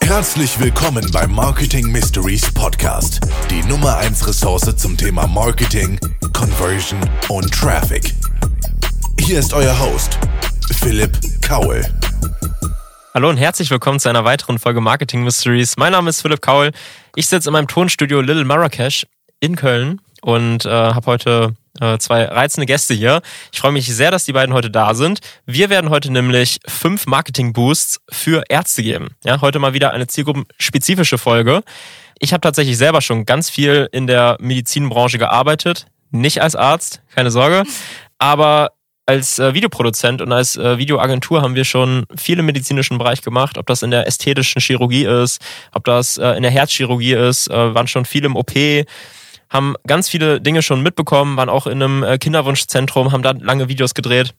Herzlich willkommen beim Marketing Mysteries Podcast, die Nummer 1 Ressource zum Thema Marketing, Conversion und Traffic. Hier ist euer Host, Philipp Kaul. Hallo und herzlich willkommen zu einer weiteren Folge Marketing Mysteries. Mein Name ist Philipp Kaul. Ich sitze in meinem Tonstudio Little Marrakesh in Köln und äh, habe heute äh, zwei reizende Gäste hier. Ich freue mich sehr, dass die beiden heute da sind. Wir werden heute nämlich fünf Marketing-Boosts für Ärzte geben. Ja, heute mal wieder eine zielgruppenspezifische Folge. Ich habe tatsächlich selber schon ganz viel in der Medizinbranche gearbeitet. Nicht als Arzt, keine Sorge. Aber als äh, Videoproduzent und als äh, Videoagentur haben wir schon viel im medizinischen Bereich gemacht, ob das in der ästhetischen Chirurgie ist, ob das äh, in der Herzchirurgie ist, äh, waren schon viel im OP, haben ganz viele Dinge schon mitbekommen, waren auch in einem äh, Kinderwunschzentrum, haben da lange Videos gedreht.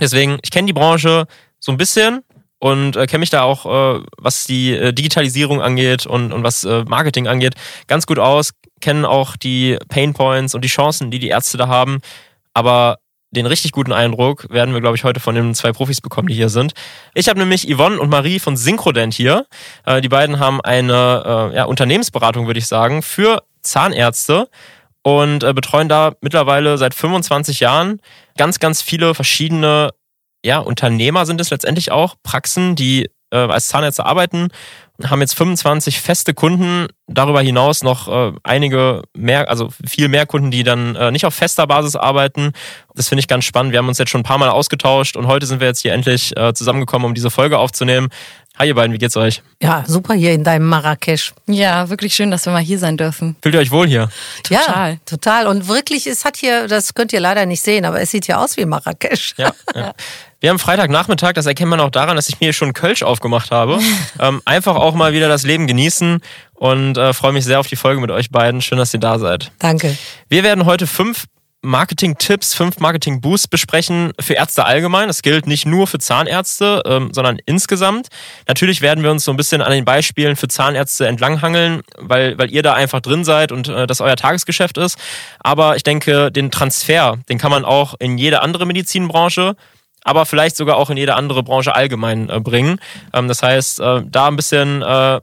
Deswegen, ich kenne die Branche so ein bisschen und äh, kenne mich da auch, äh, was die äh, Digitalisierung angeht und, und was äh, Marketing angeht, ganz gut aus, kennen auch die Pain Points und die Chancen, die die Ärzte da haben. Aber den richtig guten Eindruck werden wir, glaube ich, heute von den zwei Profis bekommen, die hier sind. Ich habe nämlich Yvonne und Marie von Synchrodent hier. Äh, die beiden haben eine äh, ja, Unternehmensberatung, würde ich sagen, für Zahnärzte und äh, betreuen da mittlerweile seit 25 Jahren ganz, ganz viele verschiedene ja, Unternehmer sind es letztendlich auch, Praxen, die äh, als Zahnärzte arbeiten, haben jetzt 25 feste Kunden, darüber hinaus noch äh, einige mehr, also viel mehr Kunden, die dann äh, nicht auf fester Basis arbeiten. Das finde ich ganz spannend. Wir haben uns jetzt schon ein paar Mal ausgetauscht und heute sind wir jetzt hier endlich äh, zusammengekommen, um diese Folge aufzunehmen. Hi ihr beiden, wie geht's euch? Ja, super hier in deinem Marrakesch. Ja, wirklich schön, dass wir mal hier sein dürfen. Fühlt ihr euch wohl hier? Total. Ja, total. Und wirklich, es hat hier, das könnt ihr leider nicht sehen, aber es sieht hier aus wie Marrakesch. Ja. ja. Wir haben Freitagnachmittag, das erkennt man auch daran, dass ich mir schon Kölsch aufgemacht habe. ähm, einfach auch mal wieder das Leben genießen und äh, freue mich sehr auf die Folge mit euch beiden. Schön, dass ihr da seid. Danke. Wir werden heute fünf Marketing-Tipps, fünf Marketing-Boosts besprechen für Ärzte allgemein. Das gilt nicht nur für Zahnärzte, ähm, sondern insgesamt. Natürlich werden wir uns so ein bisschen an den Beispielen für Zahnärzte entlanghangeln, weil, weil ihr da einfach drin seid und äh, das euer Tagesgeschäft ist. Aber ich denke, den Transfer, den kann man auch in jede andere Medizinbranche aber vielleicht sogar auch in jede andere Branche allgemein äh, bringen. Ähm, das heißt, äh, da ein bisschen äh,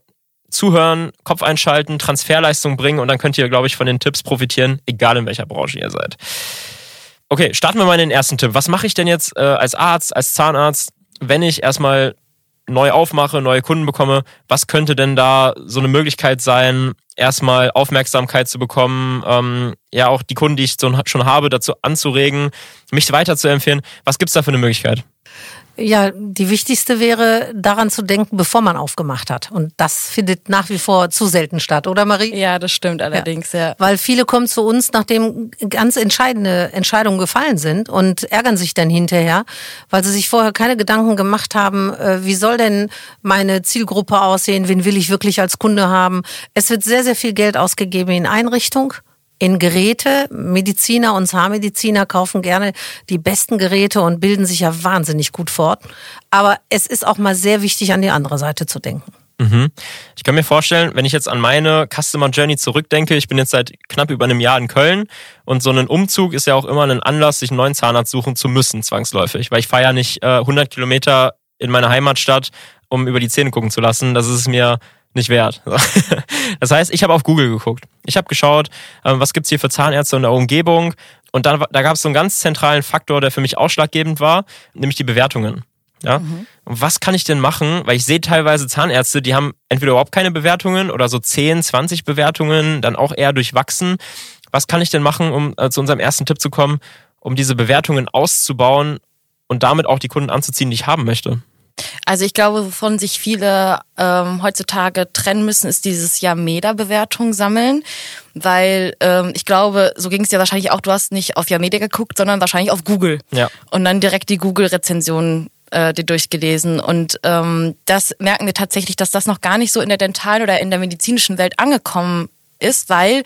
zuhören, Kopf einschalten, Transferleistung bringen und dann könnt ihr, glaube ich, von den Tipps profitieren, egal in welcher Branche ihr seid. Okay, starten wir mal in den ersten Tipp. Was mache ich denn jetzt äh, als Arzt, als Zahnarzt, wenn ich erstmal neu aufmache, neue Kunden bekomme? Was könnte denn da so eine Möglichkeit sein, erstmal Aufmerksamkeit zu bekommen, ähm, ja auch die Kunden, die ich schon habe, dazu anzuregen, mich weiter zu empfehlen. Was gibt's da für eine Möglichkeit? Ja, die wichtigste wäre, daran zu denken, bevor man aufgemacht hat. Und das findet nach wie vor zu selten statt, oder Marie? Ja, das stimmt allerdings, ja. ja. Weil viele kommen zu uns, nachdem ganz entscheidende Entscheidungen gefallen sind und ärgern sich dann hinterher, weil sie sich vorher keine Gedanken gemacht haben, äh, wie soll denn meine Zielgruppe aussehen, wen will ich wirklich als Kunde haben. Es wird sehr, sehr viel Geld ausgegeben in Einrichtung in Geräte. Mediziner und Zahnmediziner kaufen gerne die besten Geräte und bilden sich ja wahnsinnig gut fort. Aber es ist auch mal sehr wichtig, an die andere Seite zu denken. Mhm. Ich kann mir vorstellen, wenn ich jetzt an meine Customer Journey zurückdenke, ich bin jetzt seit knapp über einem Jahr in Köln und so ein Umzug ist ja auch immer ein Anlass, sich einen neuen Zahnarzt suchen zu müssen, zwangsläufig. Weil ich fahre ja nicht äh, 100 Kilometer in meine Heimatstadt, um über die Zähne gucken zu lassen. Das ist mir nicht wert. Das heißt, ich habe auf Google geguckt. Ich habe geschaut, ähm, was gibt's hier für Zahnärzte in der Umgebung. Und dann, da gab es so einen ganz zentralen Faktor, der für mich ausschlaggebend war, nämlich die Bewertungen. Ja? Mhm. Und was kann ich denn machen? Weil ich sehe teilweise Zahnärzte, die haben entweder überhaupt keine Bewertungen oder so 10, 20 Bewertungen, dann auch eher durchwachsen. Was kann ich denn machen, um äh, zu unserem ersten Tipp zu kommen, um diese Bewertungen auszubauen und damit auch die Kunden anzuziehen, die ich haben möchte? Also ich glaube, wovon sich viele ähm, heutzutage trennen müssen, ist dieses Yameda-Bewertung sammeln. Weil ähm, ich glaube, so ging es dir wahrscheinlich auch, du hast nicht auf Yameda geguckt, sondern wahrscheinlich auf Google. Ja. Und dann direkt die Google-Rezensionen äh, dir durchgelesen. Und ähm, das merken wir tatsächlich, dass das noch gar nicht so in der dentalen oder in der medizinischen Welt angekommen ist, weil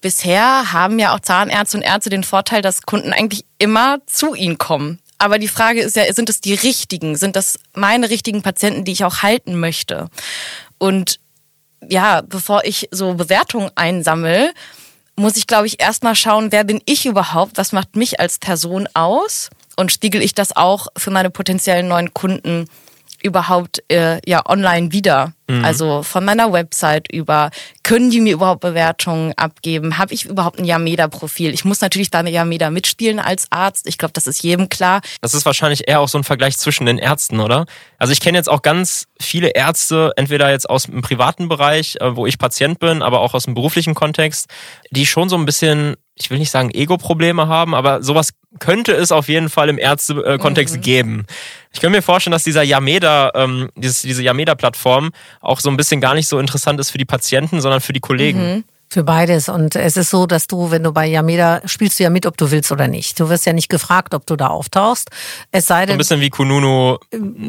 bisher haben ja auch Zahnärzte und Ärzte den Vorteil, dass Kunden eigentlich immer zu ihnen kommen. Aber die Frage ist ja, sind es die richtigen? Sind das meine richtigen Patienten, die ich auch halten möchte? Und ja, bevor ich so Bewertungen einsammle, muss ich, glaube ich, erstmal schauen, wer bin ich überhaupt? Was macht mich als Person aus? Und spiegel ich das auch für meine potenziellen neuen Kunden überhaupt äh, ja online wieder? Mhm. Also von meiner Website über, können die mir überhaupt Bewertungen abgeben? Habe ich überhaupt ein Yameda-Profil? Ich muss natürlich bei Yameda mitspielen als Arzt. Ich glaube, das ist jedem klar. Das ist wahrscheinlich eher auch so ein Vergleich zwischen den Ärzten, oder? Also ich kenne jetzt auch ganz viele Ärzte, entweder jetzt aus dem privaten Bereich, äh, wo ich Patient bin, aber auch aus dem beruflichen Kontext, die schon so ein bisschen ich will nicht sagen Ego-Probleme haben, aber sowas könnte es auf jeden Fall im Ärztekontext mhm. geben. Ich kann mir vorstellen, dass dieser Yameda, ähm, dieses, diese Yameda-Plattform auch so ein bisschen gar nicht so interessant ist für die Patienten, sondern für die Kollegen. Mhm. Für beides. Und es ist so, dass du, wenn du bei Yameda spielst du ja mit, ob du willst oder nicht. Du wirst ja nicht gefragt, ob du da auftauchst. Es sei denn. ein bisschen wie Kununu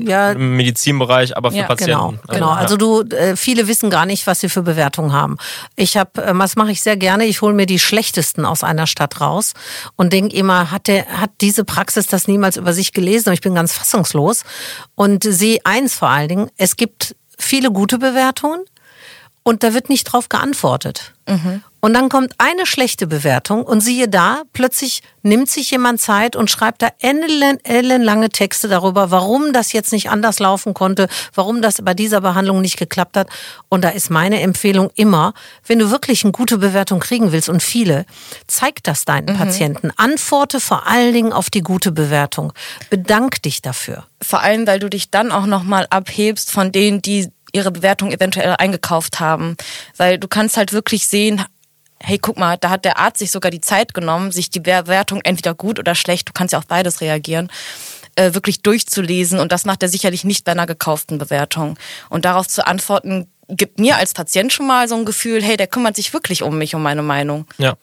ja, im Medizinbereich, aber für ja, Patienten. Genau, genau. Also du, äh, viele wissen gar nicht, was sie für Bewertungen haben. Ich habe, äh, was mache ich sehr gerne, ich hole mir die schlechtesten aus einer Stadt raus und denke immer, hat der, hat diese Praxis das niemals über sich gelesen? Und ich bin ganz fassungslos. Und sehe eins vor allen Dingen, es gibt viele gute Bewertungen und da wird nicht drauf geantwortet. Mhm. Und dann kommt eine schlechte Bewertung und siehe da, plötzlich nimmt sich jemand Zeit und schreibt da ellen, ellenlange Texte darüber, warum das jetzt nicht anders laufen konnte, warum das bei dieser Behandlung nicht geklappt hat. Und da ist meine Empfehlung immer, wenn du wirklich eine gute Bewertung kriegen willst und viele, zeig das deinen mhm. Patienten. Antworte vor allen Dingen auf die gute Bewertung. Bedank dich dafür. Vor allem, weil du dich dann auch nochmal abhebst von denen, die ihre Bewertung eventuell eingekauft haben. Weil du kannst halt wirklich sehen, hey, guck mal, da hat der Arzt sich sogar die Zeit genommen, sich die Bewertung entweder gut oder schlecht, du kannst ja auf beides reagieren, äh, wirklich durchzulesen. Und das macht er sicherlich nicht bei einer gekauften Bewertung. Und darauf zu antworten, gibt mir als Patient schon mal so ein Gefühl, hey, der kümmert sich wirklich um mich, um meine Meinung. Ja.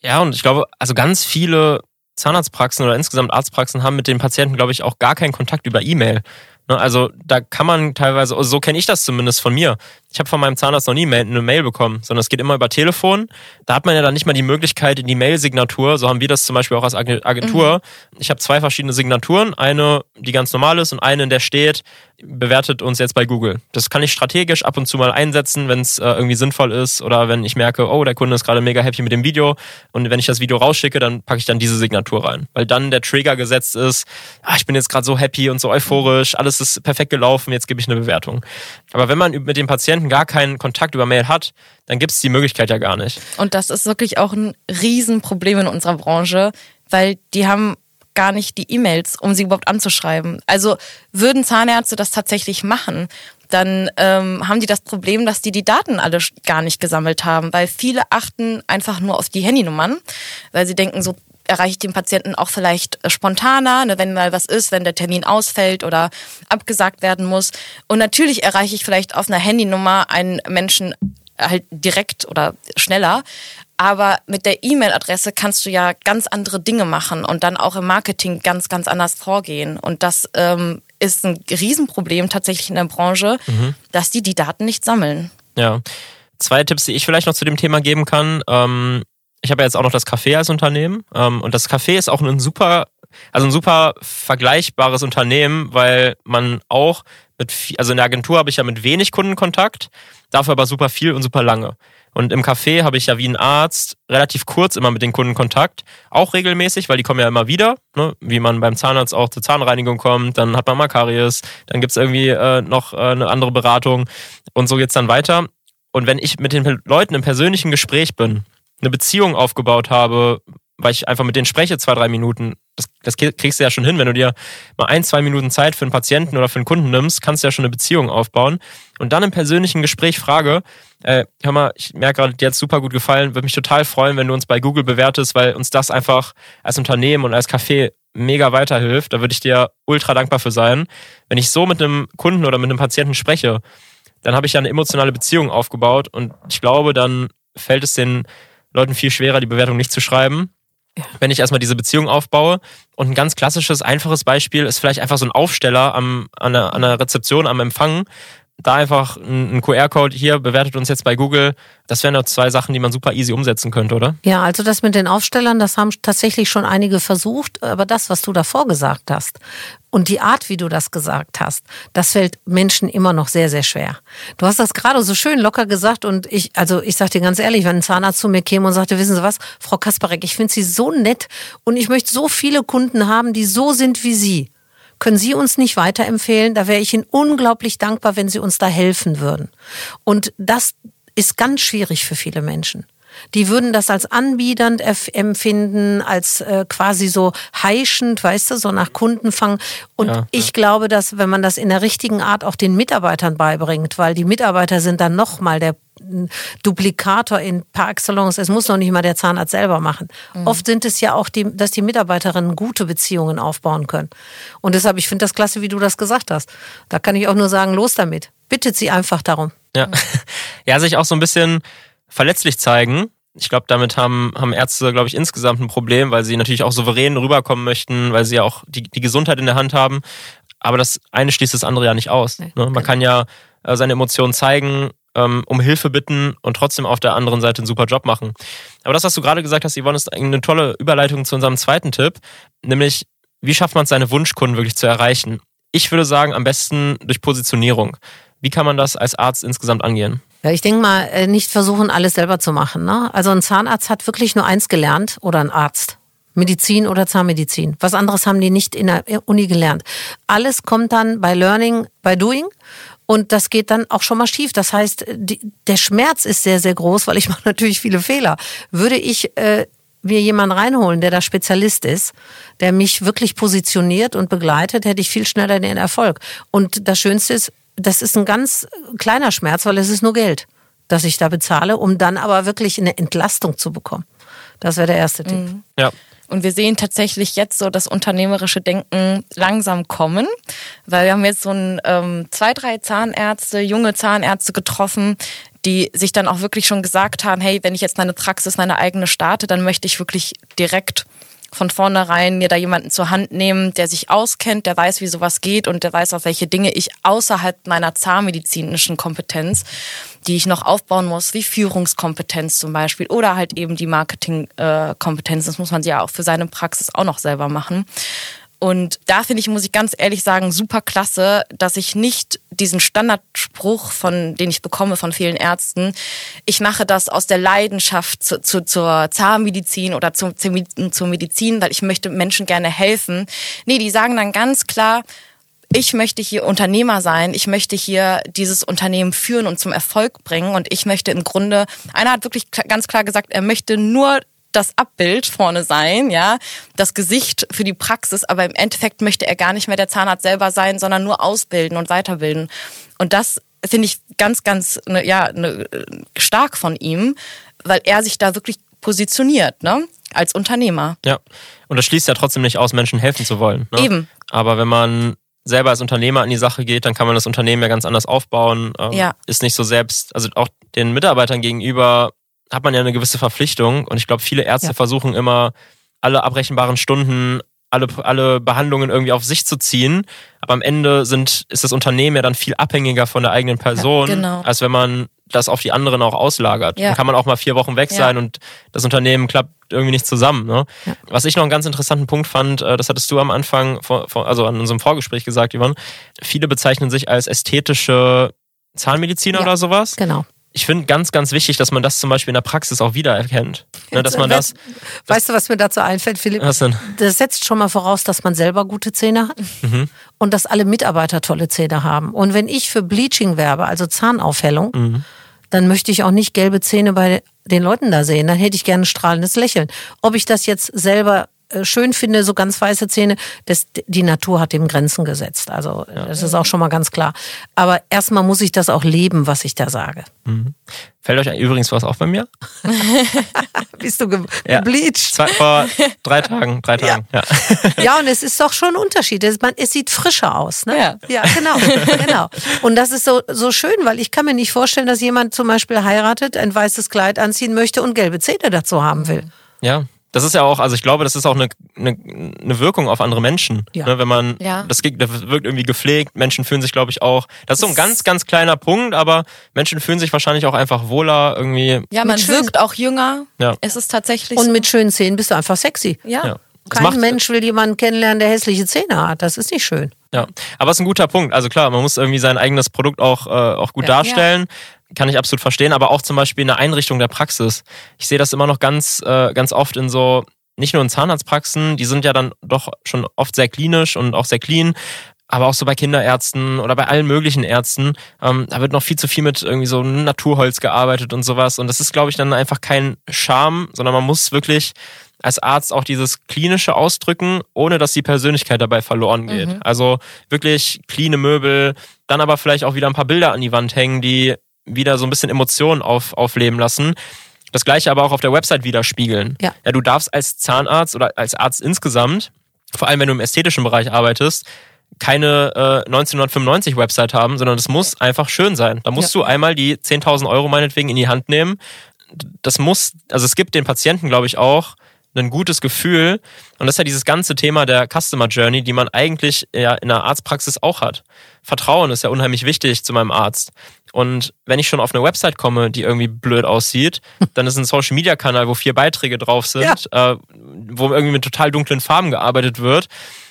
Ja, und ich glaube, also ganz viele Zahnarztpraxen oder insgesamt Arztpraxen haben mit den Patienten, glaube ich, auch gar keinen Kontakt über E-Mail. Ne, also da kann man teilweise, also so kenne ich das zumindest von mir. Ich habe von meinem Zahnarzt noch nie eine Mail bekommen, sondern es geht immer über Telefon. Da hat man ja dann nicht mal die Möglichkeit in die Mail-Signatur, so haben wir das zum Beispiel auch als Agentur. Mhm. Ich habe zwei verschiedene Signaturen, eine, die ganz normal ist und eine, in der steht, bewertet uns jetzt bei Google. Das kann ich strategisch ab und zu mal einsetzen, wenn es äh, irgendwie sinnvoll ist oder wenn ich merke, oh, der Kunde ist gerade mega happy mit dem Video und wenn ich das Video rausschicke, dann packe ich dann diese Signatur rein, weil dann der Trigger gesetzt ist, ah, ich bin jetzt gerade so happy und so euphorisch, alles ist perfekt gelaufen, jetzt gebe ich eine Bewertung. Aber wenn man mit dem Patienten gar keinen Kontakt über Mail hat, dann gibt es die Möglichkeit ja gar nicht. Und das ist wirklich auch ein Riesenproblem in unserer Branche, weil die haben gar nicht die E-Mails, um sie überhaupt anzuschreiben. Also würden Zahnärzte das tatsächlich machen, dann ähm, haben die das Problem, dass die die Daten alle gar nicht gesammelt haben, weil viele achten einfach nur auf die Handynummern, weil sie denken, so erreiche ich den Patienten auch vielleicht äh, spontaner, ne, wenn mal was ist, wenn der Termin ausfällt oder abgesagt werden muss. Und natürlich erreiche ich vielleicht auf einer Handynummer einen Menschen halt direkt oder schneller. Aber mit der E-Mail-Adresse kannst du ja ganz andere Dinge machen und dann auch im Marketing ganz, ganz anders vorgehen. Und das ähm, ist ein Riesenproblem tatsächlich in der Branche, mhm. dass die die Daten nicht sammeln. Ja. Zwei Tipps, die ich vielleicht noch zu dem Thema geben kann. Ähm, ich habe ja jetzt auch noch das Café als Unternehmen ähm, und das Café ist auch ein super, also ein super vergleichbares Unternehmen, weil man auch mit, also in der Agentur habe ich ja mit wenig Kundenkontakt, dafür aber super viel und super lange. Und im Café habe ich ja wie ein Arzt relativ kurz immer mit den Kunden Kontakt, auch regelmäßig, weil die kommen ja immer wieder, ne? wie man beim Zahnarzt auch zur Zahnreinigung kommt, dann hat man mal Karies, dann gibt's irgendwie äh, noch äh, eine andere Beratung und so geht's dann weiter. Und wenn ich mit den Leuten im persönlichen Gespräch bin, eine Beziehung aufgebaut habe, weil ich einfach mit denen spreche, zwei, drei Minuten, das, das kriegst du ja schon hin. Wenn du dir mal ein, zwei Minuten Zeit für einen Patienten oder für einen Kunden nimmst, kannst du ja schon eine Beziehung aufbauen. Und dann im persönlichen Gespräch frage, äh, hör mal, ich merke gerade, dir hat super gut gefallen, würde mich total freuen, wenn du uns bei Google bewertest, weil uns das einfach als Unternehmen und als Café mega weiterhilft. Da würde ich dir ultra dankbar für sein. Wenn ich so mit einem Kunden oder mit einem Patienten spreche, dann habe ich ja eine emotionale Beziehung aufgebaut und ich glaube, dann fällt es den Leuten viel schwerer, die Bewertung nicht zu schreiben. Ja. Wenn ich erstmal diese Beziehung aufbaue. Und ein ganz klassisches, einfaches Beispiel ist vielleicht einfach so ein Aufsteller am, an, der, an der Rezeption, am Empfang, da einfach ein QR-Code hier, bewertet uns jetzt bei Google. Das wären doch zwei Sachen, die man super easy umsetzen könnte, oder? Ja, also das mit den Aufstellern, das haben tatsächlich schon einige versucht. Aber das, was du davor gesagt hast und die Art, wie du das gesagt hast, das fällt Menschen immer noch sehr, sehr schwer. Du hast das gerade so schön locker gesagt und ich, also ich sag dir ganz ehrlich, wenn ein Zahnarzt zu mir käme und sagte, wissen Sie was, Frau Kasparek, ich finde Sie so nett und ich möchte so viele Kunden haben, die so sind wie Sie können Sie uns nicht weiterempfehlen? Da wäre ich Ihnen unglaublich dankbar, wenn Sie uns da helfen würden. Und das ist ganz schwierig für viele Menschen. Die würden das als anbiedernd empfinden, als äh, quasi so heischend, weißt du, so nach Kundenfang. Und ja, ich ja. glaube, dass wenn man das in der richtigen Art auch den Mitarbeitern beibringt, weil die Mitarbeiter sind dann nochmal der Duplikator in par excellence. Es muss noch nicht mal der Zahnarzt selber machen. Mhm. Oft sind es ja auch die, dass die Mitarbeiterinnen gute Beziehungen aufbauen können. Und deshalb, ich finde das klasse, wie du das gesagt hast. Da kann ich auch nur sagen, los damit. Bittet sie einfach darum. Ja, ja sich auch so ein bisschen verletzlich zeigen. Ich glaube, damit haben, haben Ärzte, glaube ich, insgesamt ein Problem, weil sie natürlich auch souverän rüberkommen möchten, weil sie ja auch die, die Gesundheit in der Hand haben. Aber das eine schließt das andere ja nicht aus. Ne? Man kann ja äh, seine Emotionen zeigen, ähm, um Hilfe bitten und trotzdem auf der anderen Seite einen super Job machen. Aber das, was du gerade gesagt hast, Yvonne, ist eine tolle Überleitung zu unserem zweiten Tipp, nämlich wie schafft man es, seine Wunschkunden wirklich zu erreichen? Ich würde sagen, am besten durch Positionierung. Wie kann man das als Arzt insgesamt angehen? Ja, ich denke mal, äh, nicht versuchen, alles selber zu machen. Ne? Also ein Zahnarzt hat wirklich nur eins gelernt oder ein Arzt. Medizin oder Zahnmedizin. Was anderes haben die nicht in der Uni gelernt. Alles kommt dann bei Learning, bei Doing. Und das geht dann auch schon mal schief. Das heißt, die, der Schmerz ist sehr, sehr groß, weil ich mache natürlich viele Fehler. Würde ich äh, mir jemanden reinholen, der da Spezialist ist, der mich wirklich positioniert und begleitet, hätte ich viel schneller den Erfolg. Und das Schönste ist, das ist ein ganz kleiner Schmerz, weil es ist nur Geld, das ich da bezahle, um dann aber wirklich eine Entlastung zu bekommen. Das wäre der erste Tipp. Mhm. Ja. Und wir sehen tatsächlich jetzt so das unternehmerische Denken langsam kommen, weil wir haben jetzt so ein, ähm, zwei, drei Zahnärzte, junge Zahnärzte getroffen, die sich dann auch wirklich schon gesagt haben, hey, wenn ich jetzt meine Praxis, meine eigene starte, dann möchte ich wirklich direkt von vornherein mir da jemanden zur Hand nehmen, der sich auskennt, der weiß, wie sowas geht und der weiß, auf welche Dinge ich außerhalb meiner zahnmedizinischen Kompetenz, die ich noch aufbauen muss, wie Führungskompetenz zum Beispiel oder halt eben die Marketingkompetenz. Das muss man ja auch für seine Praxis auch noch selber machen. Und da finde ich, muss ich ganz ehrlich sagen, super klasse, dass ich nicht diesen Standardspruch, von den ich bekomme von vielen Ärzten, ich mache das aus der Leidenschaft zu, zu, zur Zahnmedizin oder zu, zur Medizin, weil ich möchte Menschen gerne helfen. Nee, die sagen dann ganz klar, ich möchte hier Unternehmer sein, ich möchte hier dieses Unternehmen führen und zum Erfolg bringen und ich möchte im Grunde, einer hat wirklich ganz klar gesagt, er möchte nur das Abbild vorne sein, ja, das Gesicht für die Praxis, aber im Endeffekt möchte er gar nicht mehr der Zahnarzt selber sein, sondern nur ausbilden und weiterbilden. Und das finde ich ganz, ganz, ne, ja, ne, stark von ihm, weil er sich da wirklich positioniert, ne, als Unternehmer. Ja. Und das schließt ja trotzdem nicht aus, Menschen helfen zu wollen. Ne? Eben. Aber wenn man selber als Unternehmer an die Sache geht, dann kann man das Unternehmen ja ganz anders aufbauen. Ähm, ja. Ist nicht so selbst, also auch den Mitarbeitern gegenüber hat man ja eine gewisse Verpflichtung und ich glaube, viele Ärzte ja. versuchen immer, alle abrechenbaren Stunden, alle, alle Behandlungen irgendwie auf sich zu ziehen. Aber am Ende sind, ist das Unternehmen ja dann viel abhängiger von der eigenen Person, ja, genau. als wenn man das auf die anderen auch auslagert. Ja. Dann kann man auch mal vier Wochen weg sein und das Unternehmen klappt irgendwie nicht zusammen. Ne? Was ich noch einen ganz interessanten Punkt fand, äh, das hattest du am Anfang, also an unserem Vorgespräch gesagt, Yvonne, viele bezeichnen sich als ästhetische Zahnmediziner oder sowas. Genau ich finde ganz, ganz wichtig, dass man das zum Beispiel in der Praxis auch wiedererkennt. Ne, dass man das, weißt du, was mir dazu einfällt, Philipp? Was denn? Das setzt schon mal voraus, dass man selber gute Zähne hat mhm. und dass alle Mitarbeiter tolle Zähne haben. Und wenn ich für Bleaching werbe, also Zahnaufhellung, mhm. dann möchte ich auch nicht gelbe Zähne bei den Leuten da sehen. Dann hätte ich gerne ein strahlendes Lächeln. Ob ich das jetzt selber schön finde, so ganz weiße Zähne, das, die Natur hat dem Grenzen gesetzt. Also ja. das ist auch schon mal ganz klar. Aber erstmal muss ich das auch leben, was ich da sage. Mhm. Fällt euch übrigens was auf bei mir? Bist du ge ja. gebleached? Zwei, vor drei Tagen, drei Tagen. Ja. Ja. ja, und es ist doch schon ein Unterschied. Es, man, es sieht frischer aus. Ne? Ja. ja, genau, genau. Und das ist so, so schön, weil ich kann mir nicht vorstellen, dass jemand zum Beispiel heiratet, ein weißes Kleid anziehen möchte und gelbe Zähne dazu haben will. Ja, das ist ja auch, also ich glaube, das ist auch eine, eine, eine Wirkung auf andere Menschen. Ja. Ne, wenn man, ja. das, das wirkt irgendwie gepflegt, Menschen fühlen sich, glaube ich, auch, das ist so ein ganz, ganz kleiner Punkt, aber Menschen fühlen sich wahrscheinlich auch einfach wohler irgendwie. Ja, man wirkt auch jünger. Ja. Es ist tatsächlich Und so. mit schönen Zähnen bist du einfach sexy. Ja. ja. Kein Mensch will jemanden kennenlernen, der hässliche Zähne hat. Das ist nicht schön. Ja, aber es ist ein guter Punkt. Also klar, man muss irgendwie sein eigenes Produkt auch, äh, auch gut ja. darstellen kann ich absolut verstehen, aber auch zum Beispiel in der Einrichtung der Praxis. Ich sehe das immer noch ganz, äh, ganz oft in so nicht nur in Zahnarztpraxen, die sind ja dann doch schon oft sehr klinisch und auch sehr clean, aber auch so bei Kinderärzten oder bei allen möglichen Ärzten, ähm, da wird noch viel zu viel mit irgendwie so Naturholz gearbeitet und sowas. Und das ist, glaube ich, dann einfach kein Charme, sondern man muss wirklich als Arzt auch dieses Klinische ausdrücken, ohne dass die Persönlichkeit dabei verloren geht. Mhm. Also wirklich cleane Möbel, dann aber vielleicht auch wieder ein paar Bilder an die Wand hängen, die wieder so ein bisschen Emotionen auf, aufleben lassen. Das gleiche aber auch auf der Website widerspiegeln. Ja. ja, du darfst als Zahnarzt oder als Arzt insgesamt, vor allem wenn du im ästhetischen Bereich arbeitest, keine äh, 1995 Website haben, sondern es muss einfach schön sein. Da musst ja. du einmal die 10.000 Euro meinetwegen in die Hand nehmen. Das muss, also es gibt den Patienten, glaube ich, auch ein gutes Gefühl. Und das ist ja dieses ganze Thema der Customer Journey, die man eigentlich ja in der Arztpraxis auch hat. Vertrauen ist ja unheimlich wichtig zu meinem Arzt. Und wenn ich schon auf eine Website komme, die irgendwie blöd aussieht, dann ist ein Social Media Kanal, wo vier Beiträge drauf sind, ja. äh, wo irgendwie mit total dunklen Farben gearbeitet wird.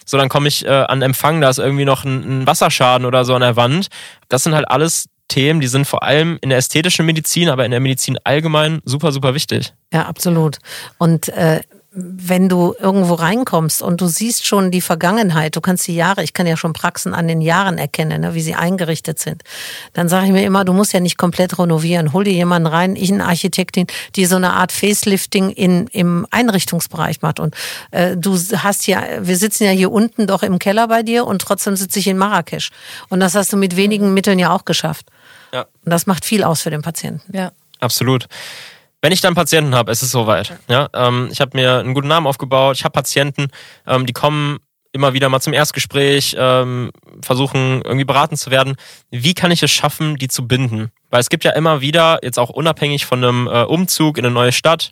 So, dann komme ich äh, an Empfang, da ist irgendwie noch ein, ein Wasserschaden oder so an der Wand. Das sind halt alles Themen, die sind vor allem in der ästhetischen Medizin, aber in der Medizin allgemein super, super wichtig. Ja, absolut. Und äh, wenn du irgendwo reinkommst und du siehst schon die Vergangenheit, du kannst die Jahre, ich kann ja schon Praxen an den Jahren erkennen, ne, wie sie eingerichtet sind, dann sage ich mir immer, du musst ja nicht komplett renovieren. Hol dir jemanden rein, ich eine Architektin, die so eine Art Facelifting in, im Einrichtungsbereich macht. Und äh, du hast ja, wir sitzen ja hier unten doch im Keller bei dir und trotzdem sitze ich in Marrakesch. Und das hast du mit wenigen Mitteln ja auch geschafft. Ja. Und das macht viel aus für den Patienten. Ja. Absolut. Wenn ich dann Patienten habe, ist es soweit. Ja, ähm, ich habe mir einen guten Namen aufgebaut. Ich habe Patienten, ähm, die kommen immer wieder mal zum Erstgespräch, ähm, versuchen irgendwie beraten zu werden. Wie kann ich es schaffen, die zu binden? Weil es gibt ja immer wieder, jetzt auch unabhängig von einem äh, Umzug in eine neue Stadt,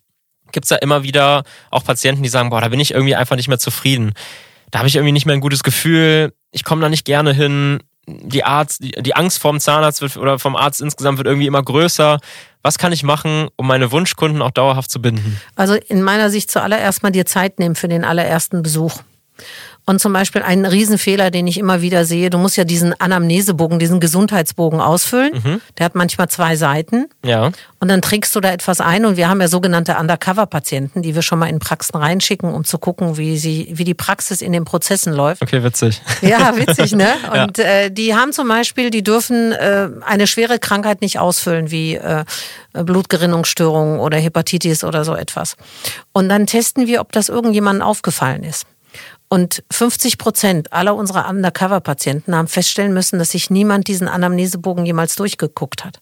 gibt es ja immer wieder auch Patienten, die sagen, boah, da bin ich irgendwie einfach nicht mehr zufrieden. Da habe ich irgendwie nicht mehr ein gutes Gefühl. Ich komme da nicht gerne hin die Arzt, die, Angst vorm Zahnarzt wird, oder vom Arzt insgesamt wird irgendwie immer größer. Was kann ich machen, um meine Wunschkunden auch dauerhaft zu binden? Also in meiner Sicht zuallererst mal dir Zeit nehmen für den allerersten Besuch. Und zum Beispiel ein Riesenfehler, den ich immer wieder sehe, du musst ja diesen Anamnesebogen, diesen Gesundheitsbogen ausfüllen. Mhm. Der hat manchmal zwei Seiten. Ja. Und dann trägst du da etwas ein und wir haben ja sogenannte Undercover-Patienten, die wir schon mal in Praxen reinschicken, um zu gucken, wie sie, wie die Praxis in den Prozessen läuft. Okay, witzig. Ja, witzig, ne? Und ja. äh, die haben zum Beispiel, die dürfen äh, eine schwere Krankheit nicht ausfüllen, wie äh, Blutgerinnungsstörungen oder Hepatitis oder so etwas. Und dann testen wir, ob das irgendjemandem aufgefallen ist. Und 50 Prozent aller unserer Undercover-Patienten haben feststellen müssen, dass sich niemand diesen Anamnesebogen jemals durchgeguckt hat.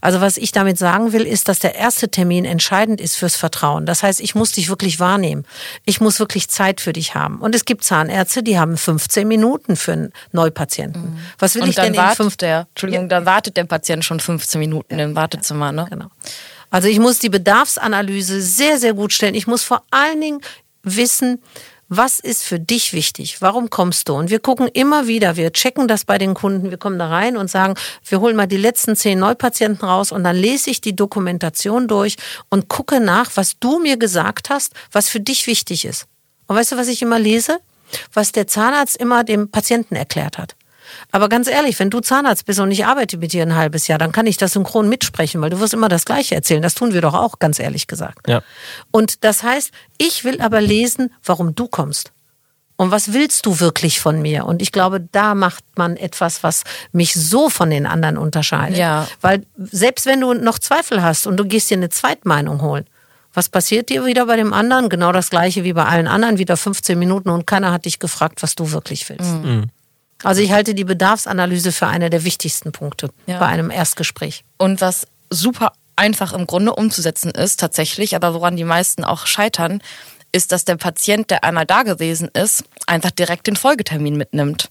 Also was ich damit sagen will, ist, dass der erste Termin entscheidend ist fürs Vertrauen. Das heißt, ich muss dich wirklich wahrnehmen. Ich muss wirklich Zeit für dich haben. Und es gibt Zahnärzte, die haben 15 Minuten für einen Neupatienten. Mhm. Was will Und ich denn in fünf der, Entschuldigung, ja. dann wartet der Patient schon 15 Minuten ja. im Wartezimmer, ne? Genau. Also ich muss die Bedarfsanalyse sehr, sehr gut stellen. Ich muss vor allen Dingen wissen, was ist für dich wichtig? Warum kommst du? Und wir gucken immer wieder, wir checken das bei den Kunden, wir kommen da rein und sagen, wir holen mal die letzten zehn Neupatienten raus und dann lese ich die Dokumentation durch und gucke nach, was du mir gesagt hast, was für dich wichtig ist. Und weißt du, was ich immer lese? Was der Zahnarzt immer dem Patienten erklärt hat. Aber ganz ehrlich, wenn du Zahnarzt bist und ich arbeite mit dir ein halbes Jahr, dann kann ich das synchron mitsprechen, weil du wirst immer das Gleiche erzählen. Das tun wir doch auch, ganz ehrlich gesagt. Ja. Und das heißt, ich will aber lesen, warum du kommst. Und was willst du wirklich von mir? Und ich glaube, da macht man etwas, was mich so von den anderen unterscheidet. Ja. Weil selbst wenn du noch Zweifel hast und du gehst dir eine Zweitmeinung holen, was passiert dir wieder bei dem anderen? Genau das gleiche wie bei allen anderen, wieder 15 Minuten und keiner hat dich gefragt, was du wirklich willst. Mhm. Also ich halte die Bedarfsanalyse für eine der wichtigsten Punkte ja. bei einem Erstgespräch. Und was super einfach im Grunde umzusetzen ist, tatsächlich, aber woran die meisten auch scheitern, ist, dass der Patient, der einmal da gewesen ist, einfach direkt den Folgetermin mitnimmt.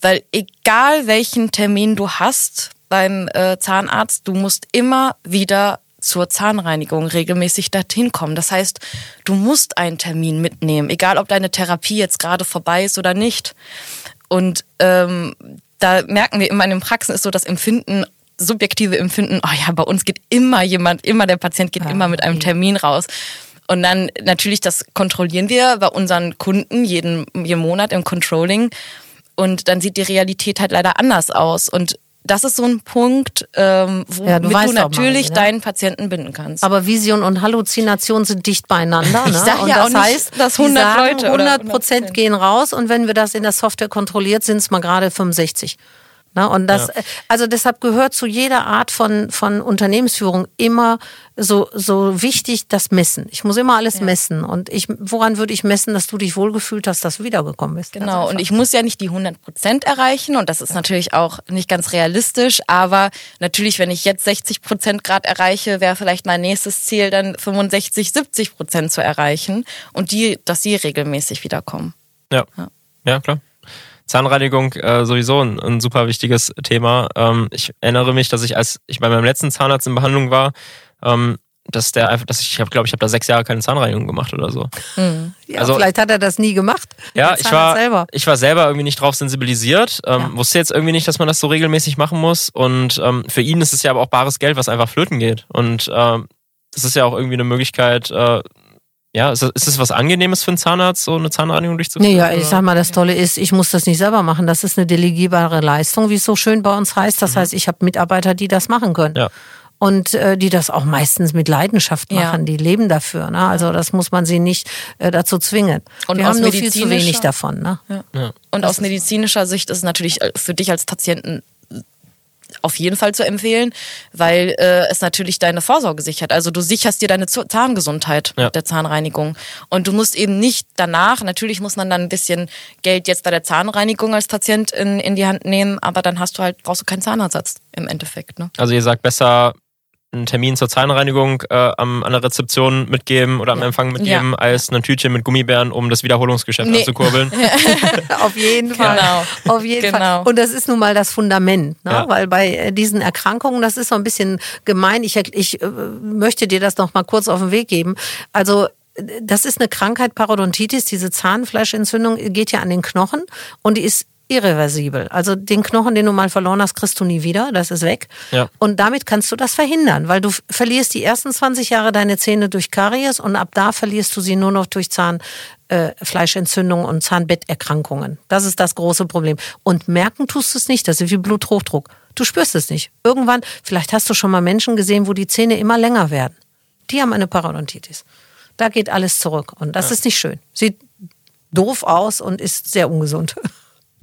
Weil egal welchen Termin du hast beim äh, Zahnarzt, du musst immer wieder zur Zahnreinigung regelmäßig dorthin kommen. Das heißt, du musst einen Termin mitnehmen, egal ob deine Therapie jetzt gerade vorbei ist oder nicht. Und ähm, da merken wir immer in den Praxen ist so das Empfinden, subjektive Empfinden, oh ja, bei uns geht immer jemand, immer der Patient geht ja, immer mit einem Termin raus. Und dann natürlich, das kontrollieren wir bei unseren Kunden jeden, jeden Monat im Controlling. Und dann sieht die Realität halt leider anders aus. Und das ist so ein Punkt, ähm, wo Ja, du du, natürlich Marie, ne? deinen Patienten binden kannst. Aber Vision und Halluzination sind dicht beieinander. Ne? Ich sag und ja das auch nicht, heißt, dass die 100 sagen, Leute oder 100 Prozent gehen raus und wenn wir das in der Software kontrolliert, sind es mal gerade 65. Ne? Und das, Ja. also deshalb gehört zu jeder Art von, von Unternehmensführung immer so, so wichtig das Messen. Ich muss immer alles messen. Und ich, woran würde ich messen, dass du dich wohlgefühlt hast, dass du wiedergekommen bist? Genau, und ich muss ja nicht die 100 Prozent erreichen und das ist natürlich auch nicht ganz realistisch, aber natürlich, wenn ich jetzt 60 Prozent Grad erreiche, wäre vielleicht mein nächstes Ziel dann 65, 70 Prozent zu erreichen und die, dass sie regelmäßig wiederkommen. Ja. Ja, klar. Zahnreinigung äh, sowieso ein, ein super wichtiges Thema. Ähm, ich erinnere mich, dass ich, als ich bei meinem letzten Zahnarzt in Behandlung war, ähm, dass der einfach, dass ich, ich glaube, ich habe da sechs Jahre keine Zahnreinigung gemacht oder so. ja, also- vielleicht hat er das nie gemacht. Ja, ich war, selber. ich war selber irgendwie nicht drauf sensibilisiert, ähm, Ja. wusste jetzt irgendwie nicht, dass man das so regelmäßig machen muss. Und ähm, für ihn ist es ja aber auch bares Geld, was einfach flöten geht. Und ähm, das ist ja auch irgendwie eine Möglichkeit, äh, ja, ist, das- ist es was Angenehmes für einen Zahnarzt, so eine Zahnreinigung durchzuführen? Nee, ja, ich sag mal, das Tolle ist, ich muss das nicht selber machen. Das ist eine delegierbare Leistung, wie es so schön bei uns heißt. Das heißt, ich habe Mitarbeiter, die das machen können. Mhm. Ja. Und äh, die das auch meistens mit Leidenschaft Ja. machen, die leben dafür. Ne? Also das muss man sie nicht äh, dazu zwingen. Und Wir haben nur viel zu wenig davon. Ne? Ja. Und aus medizinischer Sicht ist es natürlich äh, für dich als Patienten auf jeden Fall zu empfehlen, weil äh, es natürlich deine Vorsorge sichert. Also du sicherst dir deine Zahngesundheit Ja. mit der Zahnreinigung. Und du musst eben nicht danach, natürlich muss man dann ein bisschen Geld jetzt bei der Zahnreinigung als Patient in, in die Hand nehmen, aber dann hast du halt, brauchst du keinen Zahnersatz im Endeffekt. Ne? Also ihr sagt besser einen Termin zur Zahnreinigung äh, am, an der Rezeption mitgeben oder am Empfang mitgeben, als ein Tütchen mit Gummibären, um das Wiederholungsgeschäft Nee. anzukurbeln. Auf jeden Fall. Genau. Auf jeden Genau. Fall. Und das ist nun mal das Fundament, ne? Ja. weil bei äh, diesen Erkrankungen, das ist so ein bisschen gemein. Ich, ich äh, möchte dir das noch mal kurz auf den Weg geben. Also äh, das ist eine Krankheit, Parodontitis, diese Zahnfleischentzündung geht ja an den Knochen und die ist irreversibel. Also den Knochen, den du mal verloren hast, kriegst du nie wieder, das ist weg. Ja. Und damit kannst du das verhindern, weil du verlierst die ersten 20 Jahre deine Zähne durch Karies und ab da verlierst du sie nur noch durch Zahnfleischentzündungen und Zahnbetterkrankungen. Das ist das große Problem. Und merken tust du es nicht, das ist wie Bluthochdruck. Du spürst es nicht. Irgendwann, vielleicht hast du schon mal Menschen gesehen, wo die Zähne immer länger werden. Die haben eine Parodontitis. Da geht alles zurück und das ist nicht schön. Sieht doof aus und ist sehr ungesund.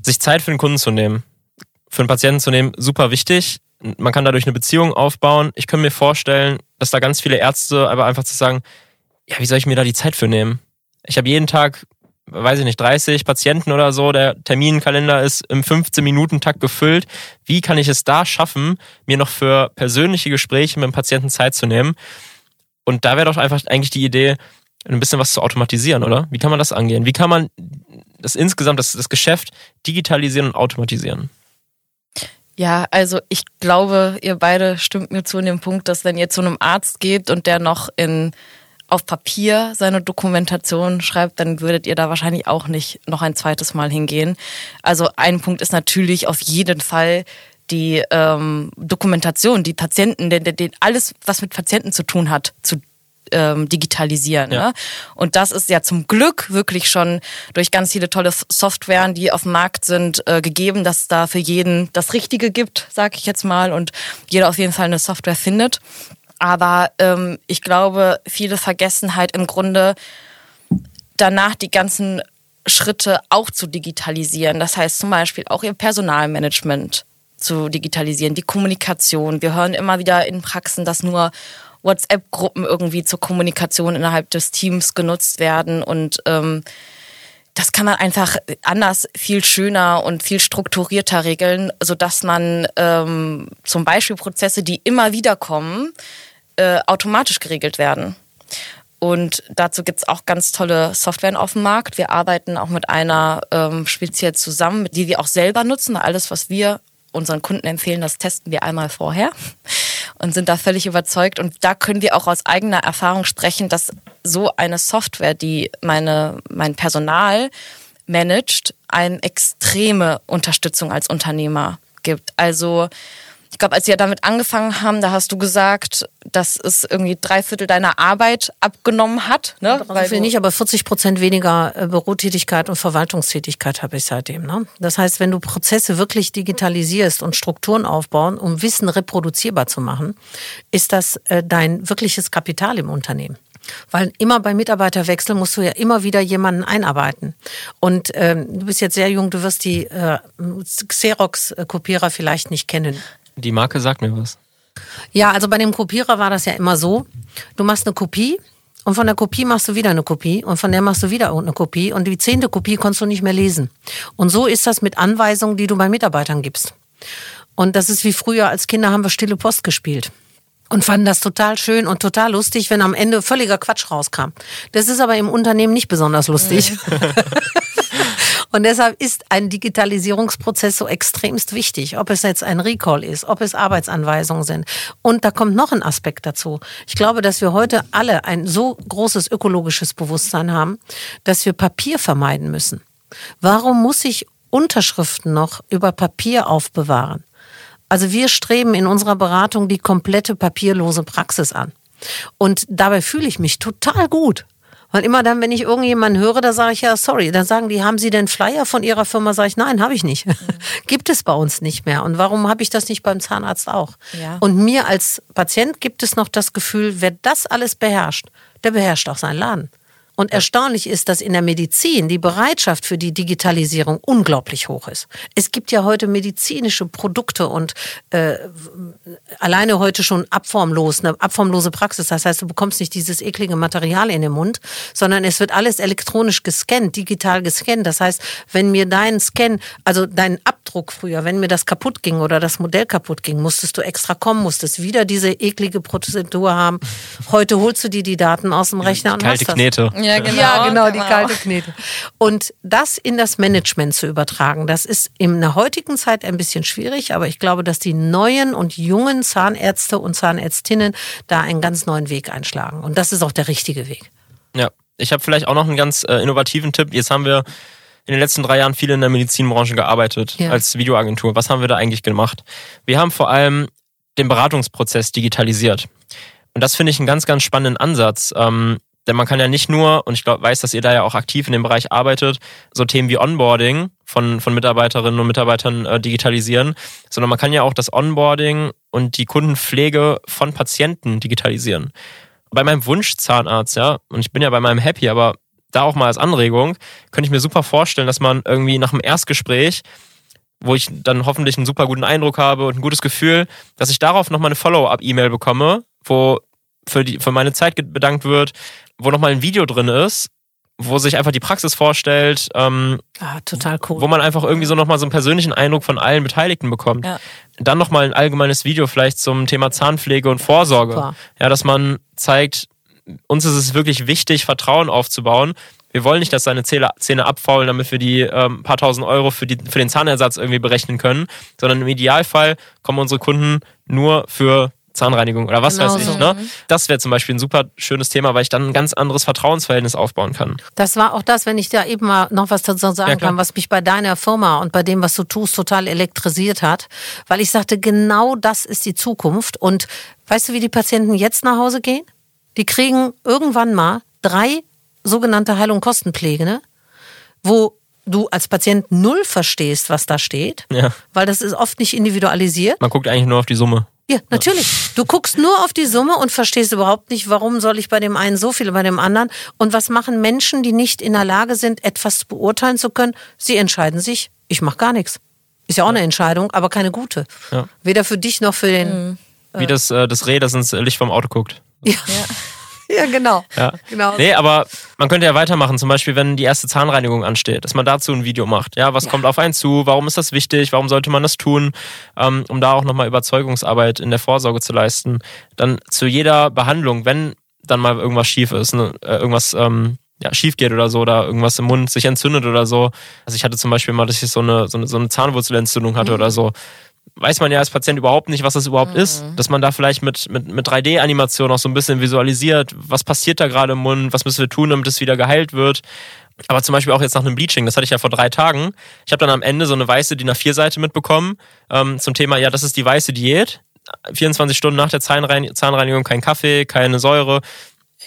sich Zeit für den Kunden zu nehmen, für den Patienten zu nehmen, super wichtig. Man kann dadurch eine Beziehung aufbauen. Ich kann mir vorstellen, dass da ganz viele Ärzte aber einfach zu sagen, ja, wie soll ich mir da die Zeit für nehmen? Ich habe jeden Tag, weiß ich nicht, 30 Patienten oder so, der Terminkalender ist im 15-Minuten-Takt gefüllt. Wie kann ich es da schaffen, mir noch für persönliche Gespräche mit dem Patienten Zeit zu nehmen? Und da wäre doch einfach eigentlich die Idee, ein bisschen was zu automatisieren, oder? Wie kann man das angehen? Wie kann man das insgesamt, das, das Geschäft digitalisieren und automatisieren? Ja, also ich glaube, ihr beide stimmt mir zu in dem Punkt, dass wenn ihr zu einem Arzt geht und der noch in auf Papier seine Dokumentation schreibt, dann würdet ihr da wahrscheinlich auch nicht noch ein zweites Mal hingehen. Also ein Punkt ist natürlich auf jeden Fall die ähm, Dokumentation, die Patienten, den, den, den, alles, was mit Patienten zu tun hat, zu ähm, digitalisieren. Ja. Ne? Und das ist ja zum Glück wirklich schon durch ganz viele tolle Softwaren, die auf dem Markt sind, äh, gegeben, dass es da für jeden das Richtige gibt, sag ich jetzt mal, und jeder auf jeden Fall eine Software findet. Aber ähm, ich glaube, viele vergessen halt im Grunde danach die ganzen Schritte auch zu digitalisieren. Das heißt zum Beispiel auch ihr Personalmanagement zu digitalisieren, die Kommunikation. Wir hören immer wieder in Praxen, dass nur WhatsApp-Gruppen irgendwie zur Kommunikation innerhalb des Teams genutzt werden und ähm, das kann man einfach anders, viel schöner und viel strukturierter regeln, sodass man ähm, zum Beispiel Prozesse, die immer wieder kommen, äh, automatisch geregelt werden. Und dazu gibt's auch ganz tolle Softwaren auf dem Markt. Wir arbeiten auch mit einer ähm, speziell zusammen, die wir auch selber nutzen. Alles, was wir unseren Kunden empfehlen, das testen wir einmal vorher und sind da völlig überzeugt. Und da können wir auch aus eigener Erfahrung sprechen, dass so eine Software, die meine, mein Personal managt, eine extreme Unterstützung als Unternehmer gibt. Also Ich glaube, als wir damit angefangen haben, da hast du gesagt, dass es irgendwie drei Viertel deiner Arbeit abgenommen hat. Ne? Weil wir nicht, aber 40 Prozent weniger äh, Bürotätigkeit und Verwaltungstätigkeit habe ich seitdem. Ne? Das heißt, wenn du Prozesse wirklich digitalisierst und Strukturen aufbauen, um Wissen reproduzierbar zu machen, ist das äh, dein wirkliches Kapital im Unternehmen. Weil immer bei Mitarbeiterwechsel musst du ja immer wieder jemanden einarbeiten. Und ähm, du bist jetzt sehr jung, du wirst die äh, Xerox-Kopierer vielleicht nicht kennen. Die Marke sagt mir was. Ja, also bei dem Kopierer war das ja immer so. Du machst eine Kopie und von der Kopie machst du wieder eine Kopie und von der machst du wieder eine Kopie und die zehnte Kopie konntest du nicht mehr lesen. Und so ist das mit Anweisungen, die du bei Mitarbeitern gibst. Und das ist wie früher als Kinder haben wir stille Post gespielt und fanden das total schön und total lustig, wenn am Ende völliger Quatsch rauskam. Das ist aber im Unternehmen nicht besonders lustig. und deshalb ist ein Digitalisierungsprozess so extremst wichtig, ob es jetzt ein Recall ist, ob es Arbeitsanweisungen sind. Und da kommt noch ein Aspekt dazu. Ich glaube, dass wir heute alle ein so großes ökologisches Bewusstsein haben, dass wir Papier vermeiden müssen. Warum muss ich Unterschriften noch über Papier aufbewahren? Also wir streben in unserer Beratung die komplette papierlose Praxis an. Und dabei fühle ich mich total gut. Weil immer dann, wenn ich irgendjemanden höre, da sage ich ja, sorry, dann sagen die, haben Sie denn Flyer von Ihrer Firma? Sage ich, nein, habe ich nicht. Mhm. gibt es bei uns nicht mehr. Und warum habe ich das nicht beim Zahnarzt auch? Ja. Und mir als Patient gibt es noch das Gefühl, wer das alles beherrscht, der beherrscht auch seinen Laden. Und erstaunlich ist, dass in der Medizin die Bereitschaft für die Digitalisierung unglaublich hoch ist. Es gibt ja heute medizinische Produkte und äh, alleine heute schon abformlos, eine abformlose Praxis. Das heißt, du bekommst nicht dieses eklige Material in den Mund, sondern es wird alles elektronisch gescannt, digital gescannt. Das heißt, wenn mir dein Scan, also dein Abdruck früher, wenn mir das kaputt ging oder das Modell kaputt ging, musstest du extra kommen, musstest wieder diese eklige Prozedur haben. Heute holst du dir die Daten aus dem Rechner und Kalte hast das. Knete. Ja, genau, ja, genau, die kalte Knete. Und das in das Management zu übertragen, das ist in der heutigen Zeit ein bisschen schwierig, aber ich glaube, dass die neuen und jungen Zahnärzte und Zahnärztinnen da einen ganz neuen Weg einschlagen. Und das ist auch der richtige Weg. Ja, ich habe vielleicht auch noch einen ganz äh, innovativen Tipp. Jetzt haben wir in den letzten drei Jahren viel in der Medizinbranche gearbeitet ja. als Videoagentur. Was haben wir da eigentlich gemacht? Wir haben vor allem den Beratungsprozess digitalisiert. Und das finde ich einen ganz, ganz spannenden Ansatz. Ähm, denn man kann ja nicht nur, und ich glaub, weiß, dass ihr da ja auch aktiv in dem Bereich arbeitet, so Themen wie Onboarding von, von Mitarbeiterinnen und Mitarbeitern äh, digitalisieren, sondern man kann ja auch das Onboarding und die Kundenpflege von Patienten digitalisieren. Bei meinem Wunschzahnarzt, ja, und ich bin ja bei meinem Happy, aber da auch mal als Anregung, könnte ich mir super vorstellen, dass man irgendwie nach dem Erstgespräch wo ich dann hoffentlich einen super guten Eindruck habe und ein gutes Gefühl, dass ich darauf nochmal eine Follow-up-E-Mail bekomme, wo für, die, für meine Zeit bedankt wird, wo nochmal ein Video drin ist, wo sich einfach die Praxis vorstellt. Ähm, ah, total cool. Wo man einfach irgendwie so nochmal so einen persönlichen Eindruck von allen Beteiligten bekommt. Ja. Dann nochmal ein allgemeines Video vielleicht zum Thema Zahnpflege und Vorsorge. Super. Ja, dass man zeigt, uns ist es wirklich wichtig, Vertrauen aufzubauen. Wir wollen nicht, dass seine Zähne, Zähne abfaulen, damit wir die ähm, paar tausend Euro für, die, für den Zahnersatz irgendwie berechnen können, sondern im Idealfall kommen unsere Kunden nur für Zahnreinigung oder was genau weiß ich. So. Ne? Das wäre zum Beispiel ein super schönes Thema, weil ich dann ein ganz anderes Vertrauensverhältnis aufbauen kann. Das war auch das, wenn ich da eben mal noch was dazu sagen ja, kann, was mich bei deiner Firma und bei dem, was du tust, total elektrisiert hat. Weil ich sagte, genau das ist die Zukunft. Und weißt du, wie die Patienten jetzt nach Hause gehen? Die kriegen irgendwann mal drei sogenannte Heilung Kostenpflege, ne? wo du als Patient null verstehst, was da steht, ja. weil das ist oft nicht individualisiert. Man guckt eigentlich nur auf die Summe. Ja, natürlich. Du guckst nur auf die Summe und verstehst überhaupt nicht, warum soll ich bei dem einen so viel, bei dem anderen. Und was machen Menschen, die nicht in der Lage sind, etwas beurteilen zu können? Sie entscheiden sich, ich mache gar nichts. Ist ja auch eine Entscheidung, aber keine gute. Ja. Weder für dich noch für den. Mhm. Wie das, äh, das Reh, das ins Licht vom Auto guckt. Ja. ja. Genau. Ja. genau. Nee, aber man könnte ja weitermachen, zum Beispiel, wenn die erste Zahnreinigung ansteht, dass man dazu ein Video macht. Ja, was ja. kommt auf einen zu? Warum ist das wichtig? Warum sollte man das tun? Ähm, um da auch nochmal Überzeugungsarbeit in der Vorsorge zu leisten. Dann zu jeder Behandlung, wenn dann mal irgendwas schief ist, ne, äh, irgendwas ähm, ja, schief geht oder so, oder irgendwas im Mund sich entzündet oder so. Also ich hatte zum Beispiel mal, dass ich so eine, so eine, so eine Zahnwurzelentzündung hatte mhm. oder so weiß man ja als Patient überhaupt nicht, was das überhaupt mhm. ist. Dass man da vielleicht mit, mit, mit 3D-Animation auch so ein bisschen visualisiert, was passiert da gerade im Mund, was müssen wir tun, damit es wieder geheilt wird. Aber zum Beispiel auch jetzt nach einem Bleaching, das hatte ich ja vor drei Tagen. Ich habe dann am Ende so eine weiße DIN A4-Seite mitbekommen ähm, zum Thema, ja, das ist die weiße Diät. 24 Stunden nach der Zahnreinigung kein Kaffee, keine Säure.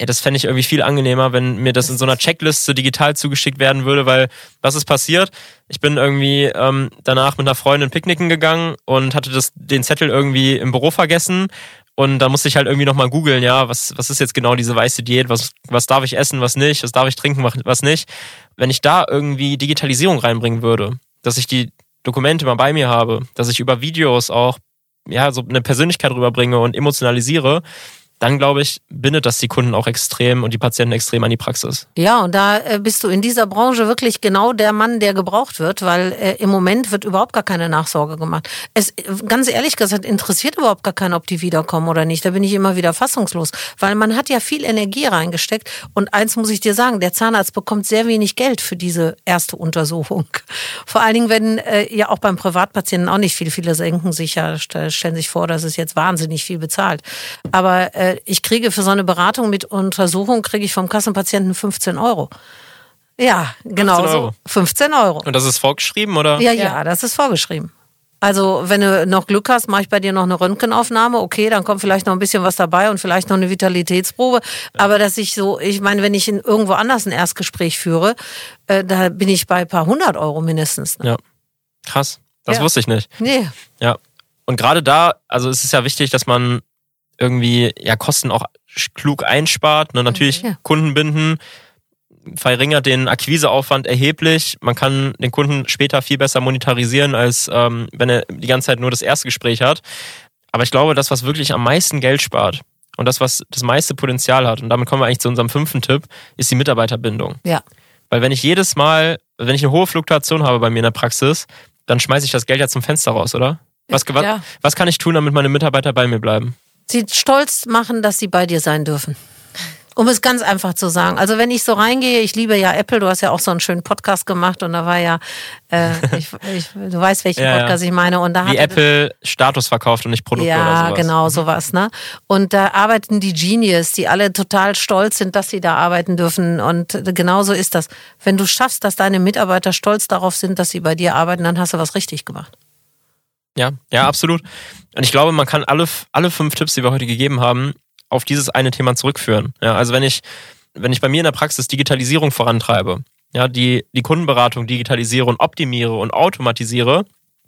Ey, das fände ich irgendwie viel angenehmer, wenn mir das in so einer Checkliste digital zugeschickt werden würde, weil was ist passiert? Ich bin irgendwie ähm, danach mit einer Freundin picknicken gegangen und hatte das, den Zettel irgendwie im Büro vergessen und da musste ich halt irgendwie nochmal googeln, ja, was, was ist jetzt genau diese weiße Diät, was, was darf ich essen, was nicht, was darf ich trinken, was nicht. Wenn ich da irgendwie Digitalisierung reinbringen würde, dass ich die Dokumente mal bei mir habe, dass ich über Videos auch ja, so eine Persönlichkeit rüberbringe und emotionalisiere, dann glaube ich, bindet das die Kunden auch extrem und die Patienten extrem an die Praxis. Ja, und da äh, bist du in dieser Branche wirklich genau der Mann, der gebraucht wird, weil äh, im Moment wird überhaupt gar keine Nachsorge gemacht. Es, ganz ehrlich gesagt, interessiert überhaupt gar keinen, ob die wiederkommen oder nicht. Da bin ich immer wieder fassungslos, weil man hat ja viel Energie reingesteckt. Und eins muss ich dir sagen, der Zahnarzt bekommt sehr wenig Geld für diese erste Untersuchung. Vor allen Dingen, wenn äh, ja auch beim Privatpatienten auch nicht viel, viele senken sich ja, stellen sich vor, dass es jetzt wahnsinnig viel bezahlt. Aber äh, ich kriege für so eine Beratung mit Untersuchung, kriege ich vom Kassenpatienten 15 Euro. Ja, genau 15 Euro. so. 15 Euro. Und das ist vorgeschrieben, oder? Ja, ja, das ist vorgeschrieben. Also, wenn du noch Glück hast, mache ich bei dir noch eine Röntgenaufnahme. Okay, dann kommt vielleicht noch ein bisschen was dabei und vielleicht noch eine Vitalitätsprobe. Aber dass ich so, ich meine, wenn ich in irgendwo anders ein Erstgespräch führe, äh, da bin ich bei ein paar hundert Euro mindestens. Ne? Ja. Krass. Das ja. wusste ich nicht. Nee. Ja. Und gerade da, also es ist ja wichtig, dass man irgendwie ja Kosten auch klug einspart. Ne? Natürlich ja. Kunden binden, verringert den Akquiseaufwand erheblich. Man kann den Kunden später viel besser monetarisieren, als ähm, wenn er die ganze Zeit nur das erste Gespräch hat. Aber ich glaube, das, was wirklich am meisten Geld spart und das, was das meiste Potenzial hat, und damit kommen wir eigentlich zu unserem fünften Tipp, ist die Mitarbeiterbindung. Ja. Weil wenn ich jedes Mal, wenn ich eine hohe Fluktuation habe bei mir in der Praxis, dann schmeiße ich das Geld ja zum Fenster raus, oder? Was, ja. was kann ich tun, damit meine Mitarbeiter bei mir bleiben? Sie stolz machen, dass sie bei dir sein dürfen. Um es ganz einfach zu sagen. Also wenn ich so reingehe, ich liebe ja Apple, du hast ja auch so einen schönen Podcast gemacht und da war ja, äh, ich, ich, du weißt, welchen ja, Podcast ich meine. Und da Wie Apple Status verkauft und nicht Produkte ja, oder sowas. Ja, genau, sowas. Ne? Und da arbeiten die Genius, die alle total stolz sind, dass sie da arbeiten dürfen. Und genauso ist das. Wenn du schaffst, dass deine Mitarbeiter stolz darauf sind, dass sie bei dir arbeiten, dann hast du was richtig gemacht. Ja, ja, absolut. Und ich glaube, man kann alle, alle fünf Tipps, die wir heute gegeben haben, auf dieses eine Thema zurückführen. Ja, also wenn ich, wenn ich bei mir in der Praxis Digitalisierung vorantreibe, ja, die, die Kundenberatung digitalisiere und optimiere und automatisiere,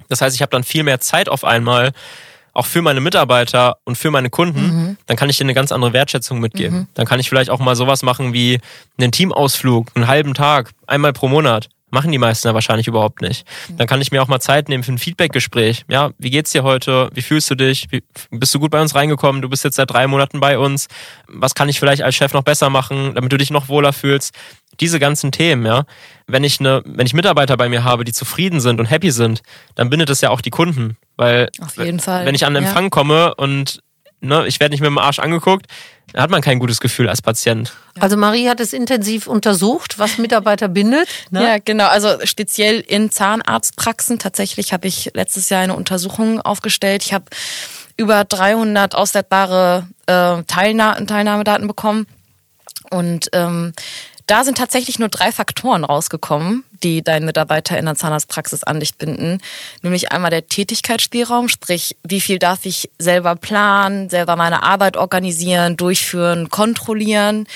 das heißt, ich habe dann viel mehr Zeit auf einmal, auch für meine Mitarbeiter und für meine Kunden, mhm. dann kann ich denen eine ganz andere Wertschätzung mitgeben. Mhm. Dann kann ich vielleicht auch mal sowas machen wie einen Teamausflug, einen halben Tag, einmal pro Monat. Machen die meisten ja wahrscheinlich überhaupt nicht. Dann kann ich mir auch mal Zeit nehmen für ein Feedbackgespräch. Ja, wie geht's dir heute? Wie fühlst du dich? Wie, bist du gut bei uns reingekommen? Du bist jetzt seit drei Monaten bei uns. Was kann ich vielleicht als Chef noch besser machen, damit du dich noch wohler fühlst? Diese ganzen Themen, ja. Wenn ich eine, wenn ich Mitarbeiter bei mir habe, die zufrieden sind und happy sind, dann bindet es ja auch die Kunden. Weil, wenn ich an den Empfang ja. komme und ne, ich werde nicht mit dem Arsch angeguckt, da hat man kein gutes Gefühl als Patient. Also Marie hat es intensiv untersucht, was Mitarbeiter bindet. Ne? Ja, genau. Also speziell in Zahnarztpraxen. Tatsächlich habe ich letztes Jahr eine Untersuchung aufgestellt. Ich habe über 300 auswertbare äh, Teilna Teilnahmedaten bekommen. Und ähm, da sind tatsächlich nur drei Faktoren rausgekommen, die deinen Mitarbeiter in der Zahnarztpraxis an dich binden. Nämlich einmal der Tätigkeitsspielraum, sprich, wie viel darf ich selber planen, selber meine Arbeit organisieren, durchführen, kontrollieren.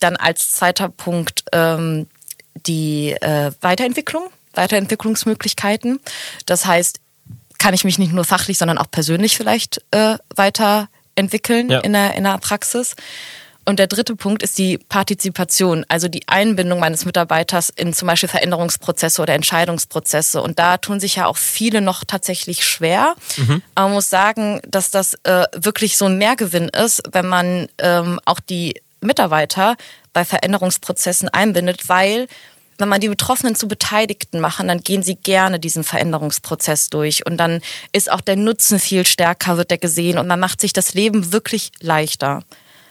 Dann als zweiter Punkt ähm, die äh, Weiterentwicklung, Weiterentwicklungsmöglichkeiten. Das heißt, kann ich mich nicht nur fachlich, sondern auch persönlich vielleicht äh, weiterentwickeln ja. in, der, in der Praxis. Und der dritte Punkt ist die Partizipation, also die Einbindung meines Mitarbeiters in zum Beispiel Veränderungsprozesse oder Entscheidungsprozesse. Und da tun sich ja auch viele noch tatsächlich schwer. Mhm. Man muss sagen, dass das äh, wirklich so ein Mehrgewinn ist, wenn man ähm, auch die Mitarbeiter bei Veränderungsprozessen einbindet, weil wenn man die Betroffenen zu Beteiligten machen, dann gehen sie gerne diesen Veränderungsprozess durch und dann ist auch der Nutzen viel stärker, wird der gesehen und man macht sich das Leben wirklich leichter.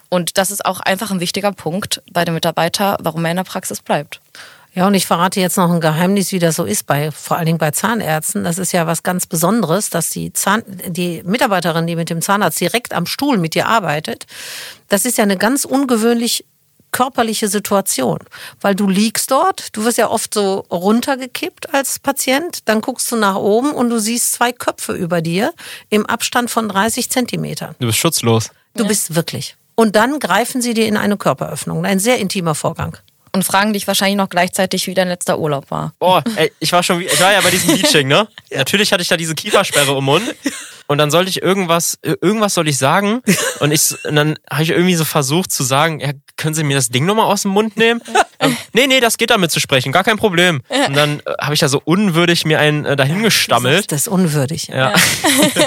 Und das ist auch einfach ein wichtiger Punkt bei dem Mitarbeiter, warum er in der Praxis bleibt. Ja, und ich verrate jetzt noch ein Geheimnis, wie das so ist, bei, vor allen Dingen bei Zahnärzten. Das ist ja was ganz Besonderes, dass die, Zahn, die Mitarbeiterin, die mit dem Zahnarzt direkt am Stuhl mit dir arbeitet, das ist ja eine ganz ungewöhnlich körperliche Situation, weil du liegst dort, du wirst ja oft so runtergekippt als Patient, dann guckst du nach oben und du siehst zwei Köpfe über dir im Abstand von 30 Zentimetern. Du bist schutzlos. Du bist wirklich. Und dann greifen sie dir in eine Körperöffnung. Ein sehr intimer Vorgang. Und fragen dich wahrscheinlich noch gleichzeitig, wie dein letzter Urlaub war. Boah, ey, ich war schon, ich war ja bei diesem Leaching, ne? Natürlich hatte ich da diese Kiefersperre im Mund. Und dann sollte ich irgendwas, irgendwas soll ich sagen. Und ich, und dann habe ich irgendwie so versucht zu sagen, ja, können Sie mir das Ding nochmal aus dem Mund nehmen? Ähm, nee, nee, das geht damit zu sprechen, gar kein Problem. Und dann äh, habe ich da so unwürdig mir einen äh, dahingestammelt. Das ist unwürdig. Ja.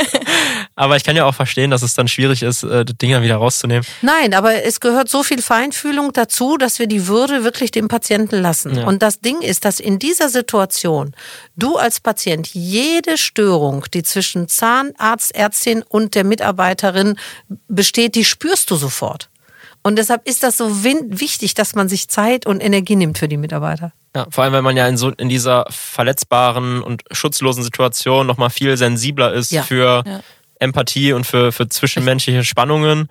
Aber ich kann ja auch verstehen, dass es dann schwierig ist, äh, das Ding dann wieder rauszunehmen. Nein, aber es gehört so viel Feinfühlung dazu, dass wir die Würde wirklich dem Patienten lassen. Ja. Und das Ding ist, dass in dieser Situation du als Patient jede Störung, die zwischen Zahnarzt, Ärztin und der Mitarbeiterin besteht, die spürst du sofort. Und deshalb ist das so wichtig, dass man sich Zeit und Energie nimmt für die Mitarbeiter. Ja, vor allem, weil man ja in so in dieser verletzbaren und schutzlosen Situation nochmal viel sensibler ist Ja. für Ja. Empathie und für, für zwischenmenschliche Spannungen.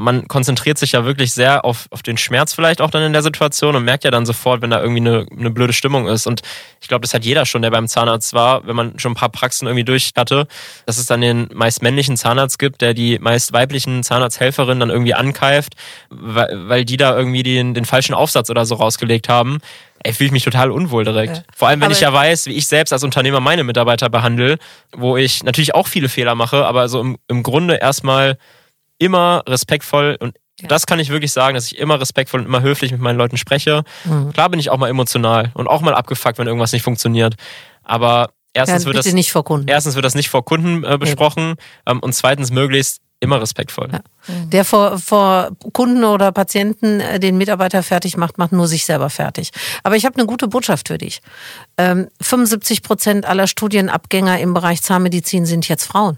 Man konzentriert sich ja wirklich sehr auf, auf den Schmerz vielleicht auch dann in der Situation und merkt ja dann sofort, wenn da irgendwie eine, eine blöde Stimmung ist. Und ich glaube, das hat jeder schon, der beim Zahnarzt war, wenn man schon ein paar Praxen irgendwie durch hatte, dass es dann den meist männlichen Zahnarzt gibt, der die meist weiblichen Zahnarzthelferinnen dann irgendwie ankeift, weil, weil die da irgendwie den, den falschen Aufsatz oder so rausgelegt haben. Ey, fühle ich mich total unwohl direkt. Ja. Vor allem, wenn Aber- ich ja weiß, wie ich selbst als Unternehmer meine Mitarbeiter behandle, wo ich natürlich auch viele Fehler mache, aber so im, im Grunde erstmal immer respektvoll und Ja. das kann ich wirklich sagen, dass ich immer respektvoll und immer höflich mit meinen Leuten spreche. Mhm. Klar bin ich auch mal emotional und auch mal abgefuckt, wenn irgendwas nicht funktioniert. Aber erstens Ja, wird das nicht vor Kunden. erstens wird das nicht vor Kunden äh, besprochen ähm, und zweitens möglichst immer respektvoll. Ja. Der vor, vor Kunden oder Patienten äh, den Mitarbeiter fertig macht, macht nur sich selber fertig. Aber ich habe eine gute Botschaft für dich. Ähm, 75 Prozent aller Studienabgänger im Bereich Zahnmedizin sind jetzt Frauen.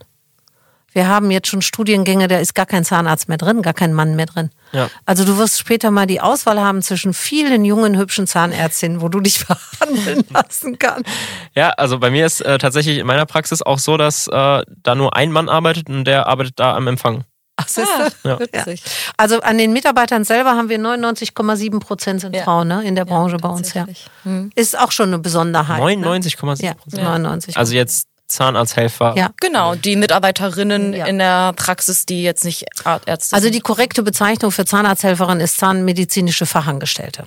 Wir haben jetzt schon Studiengänge, da ist gar kein Zahnarzt mehr drin, gar kein Mann mehr drin. Ja. Also du wirst später mal die Auswahl haben zwischen vielen jungen, hübschen Zahnärztinnen, wo du dich verhandeln lassen kannst. Ja, also bei mir ist äh, tatsächlich in meiner Praxis auch so, dass äh, da nur ein Mann arbeitet und der arbeitet da am Empfang. Ach, du? Ja. Witzig. Also an den Mitarbeitern selber haben wir 99,7 Prozent sind Ja. Frauen ne, in der Branche bei uns. Ja. Hm. Ist auch schon eine Besonderheit. Ne? 99,7 Ja, Prozent. 99. Also jetzt Zahnarzthelfer. ja. Genau, die Mitarbeiterinnen Ja. in der Praxis, die jetzt nicht Ärzte Also sind. die korrekte Bezeichnung für Zahnarzthelferin ist zahnmedizinische Fachangestellte.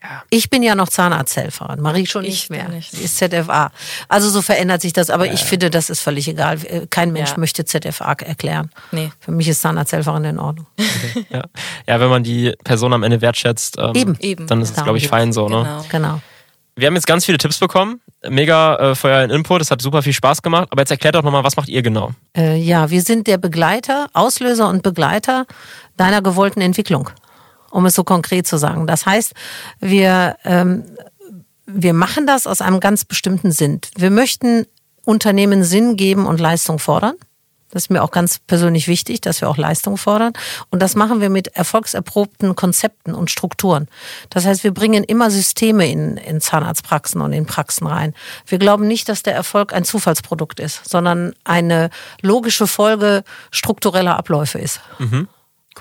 Ja. Ich bin ja noch Zahnarzthelferin, Marie schon Ich nicht mehr. nicht. Sie ist ZFA. Also so verändert sich das, aber ich finde, das ist völlig egal. Kein Mensch Ja. möchte ZFA erklären. Nee. Für mich ist Zahnarzthelferin in Ordnung. Ja. ja, wenn man die Person am Ende wertschätzt, ähm, Eben. Eben. dann ist es, Darum glaube ich, fein so. Ne? Genau. Genau. Wir haben jetzt ganz viele Tipps bekommen. Mega äh, für euren Input. Es hat super viel Spaß gemacht. Aber jetzt erklärt doch nochmal, was macht ihr genau? Äh, ja, wir sind der Begleiter, Auslöser und Begleiter deiner gewollten Entwicklung, um es so konkret zu sagen. Das heißt, wir, ähm, wir machen das aus einem ganz bestimmten Sinn. Wir möchten Unternehmen Sinn geben und Leistung fordern. Das ist mir auch ganz persönlich wichtig, dass wir auch Leistung fordern. Und das machen wir mit erfolgserprobten Konzepten und Strukturen. Das heißt, wir bringen immer Systeme in, in Zahnarztpraxen und in Praxen rein. Wir glauben nicht, dass der Erfolg ein Zufallsprodukt ist, sondern eine logische Folge struktureller Abläufe ist.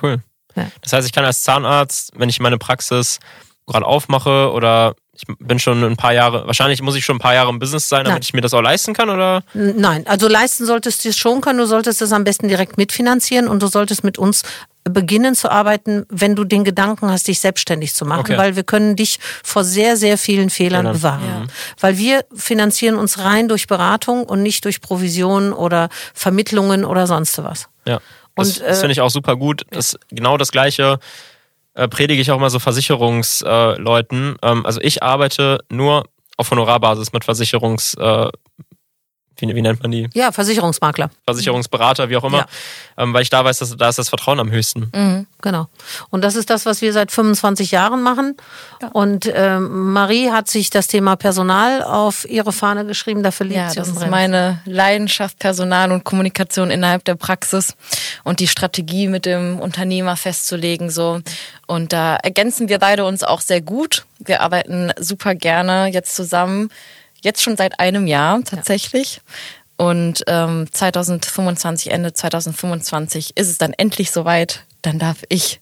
Cool. Ja. Das heißt, ich kann als Zahnarzt, wenn ich meine Praxis gerade aufmache oder ich bin schon ein paar Jahre, wahrscheinlich muss ich schon ein paar Jahre im Business sein, damit Nein. ich mir das auch leisten kann, oder? Nein, also leisten solltest du es schon können. Du solltest es am besten direkt mitfinanzieren und du solltest mit uns beginnen zu arbeiten, wenn du den Gedanken hast, dich selbstständig zu machen, Okay. weil wir können dich vor sehr, sehr vielen Fehlern Fehlern. bewahren. Weil wir finanzieren uns rein durch Beratung und nicht durch Provisionen oder Vermittlungen oder sonst was. Ja. Das, Und, das äh, finde ich auch super gut. Das, genau das Gleiche äh, predige ich auch mal so Versicherungsleuten. Äh, ähm, also ich arbeite nur auf Honorarbasis mit Versicherungs... Äh, wie, wie nennt man die? Ja, Versicherungsmakler. Versicherungsberater, wie auch immer. Ja. Ähm, weil ich da weiß, dass da ist das Vertrauen am höchsten. Genau. Und das ist das, was wir seit 25 Jahren machen. Und ähm, Marie hat sich das Thema Personal auf ihre Fahne geschrieben. Dafür liebt Ja, sie das ist meine Leidenschaft, Personal und Kommunikation innerhalb der Praxis und die Strategie mit dem Unternehmer festzulegen. So. Und da ergänzen wir beide uns auch sehr gut. Wir arbeiten super gerne jetzt zusammen, jetzt schon seit einem Jahr tatsächlich. Und ähm, 2025, Ende 2025 ist es dann endlich soweit. Dann darf ich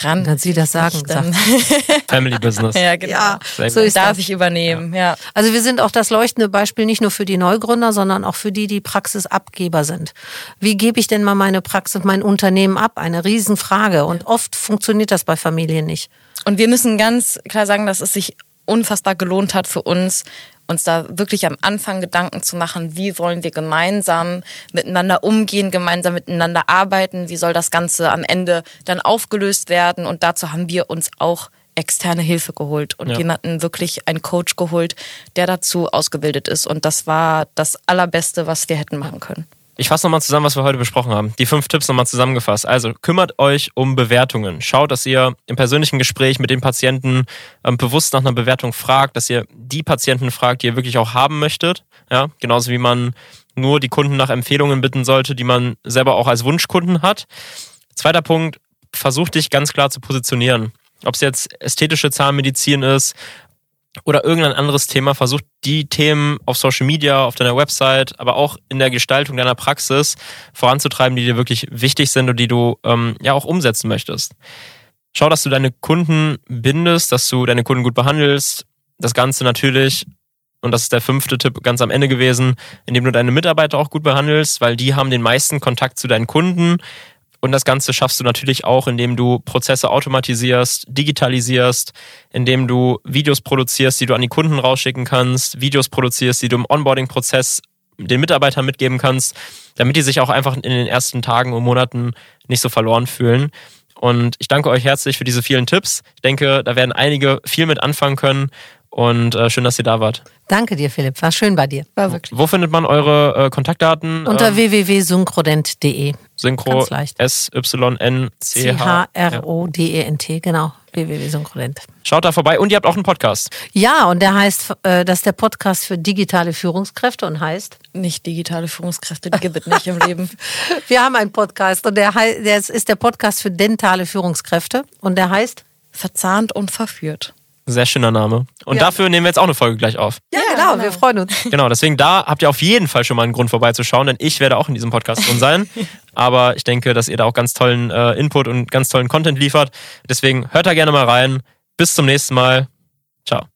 ran. Dann sie das sagen, Dann, Family Business. ja, genau. Ja, so ist Darf das. ich übernehmen, ja. Also wir sind auch das leuchtende Beispiel nicht nur für die Neugründer, sondern auch für die, die Praxisabgeber sind. Wie gebe ich denn mal meine Praxis, mein Unternehmen ab? Eine Riesenfrage. Und oft funktioniert das bei Familien nicht. Und wir müssen ganz klar sagen, dass es sich unfassbar gelohnt hat für uns, uns da wirklich am Anfang Gedanken zu machen, wie wollen wir gemeinsam miteinander umgehen, gemeinsam miteinander arbeiten, wie soll das Ganze am Ende dann aufgelöst werden. Und dazu haben wir uns auch externe Hilfe geholt und Ja. jemanden wirklich einen Coach geholt, der dazu ausgebildet ist. Und das war das Allerbeste, was wir hätten machen können. Ich fasse nochmal zusammen, was wir heute besprochen haben. Die fünf Tipps nochmal zusammengefasst. Also kümmert euch um Bewertungen. Schaut, dass ihr im persönlichen Gespräch mit den Patienten ähm, bewusst nach einer Bewertung fragt, dass ihr die Patienten fragt, die ihr wirklich auch haben möchtet. Ja, genauso wie man nur die Kunden nach Empfehlungen bitten sollte, die man selber auch als Wunschkunden hat. Zweiter Punkt, versucht dich ganz klar zu positionieren. Ob es jetzt ästhetische Zahnmedizin ist oder irgendein anderes Thema, versucht die Themen auf Social Media, auf deiner Website, aber auch in der Gestaltung deiner Praxis voranzutreiben, die dir wirklich wichtig sind und die du ähm, ja auch umsetzen möchtest. Schau, dass du deine Kunden bindest, dass du deine Kunden gut behandelst. Das Ganze natürlich, und das ist der fünfte Tipp ganz am Ende gewesen, indem du deine Mitarbeiter auch gut behandelst, weil die haben den meisten Kontakt zu deinen Kunden. Und das Ganze schaffst du natürlich auch, indem du Prozesse automatisierst, digitalisierst, indem du Videos produzierst, die du an die Kunden rausschicken kannst, Videos produzierst, die du im Onboarding-Prozess den Mitarbeitern mitgeben kannst, damit die sich auch einfach in den ersten Tagen und Monaten nicht so verloren fühlen. Und ich danke euch herzlich für diese vielen Tipps. Ich denke, da werden einige viel mit anfangen können. Und äh, schön, dass ihr da wart. Danke dir, Philipp. War schön bei dir. War wirklich. Wo findet man eure äh, Kontaktdaten? Unter Ähm, www.synchrodent.de. Synchro ganz leicht. S-Y-N-C-H. C-H-R-O-D-E-N-T, genau. www.synchrodent. Schaut da vorbei und ihr habt auch einen Podcast. Ja, und der heißt, äh, das ist der Podcast für digitale Führungskräfte und heißt, Nicht digitale Führungskräfte, die gibt es nicht im Leben. wir haben einen Podcast und der, hei- der ist- ist der Podcast für dentale Führungskräfte und der heißt, Verzahnt und verführt. Sehr schöner Name. Und Ja. dafür nehmen wir jetzt auch eine Folge gleich auf. ja, Ja, genau, genau. wir freuen uns. Genau, deswegen da habt ihr auf jeden Fall schon mal einen Grund vorbeizuschauen, denn ich werde auch in diesem Podcast drin sein. Aber ich denke, dass ihr da auch ganz tollen äh, Input und ganz tollen Content liefert. Deswegen hört da gerne mal rein. Bis zum nächsten Mal. Ciao.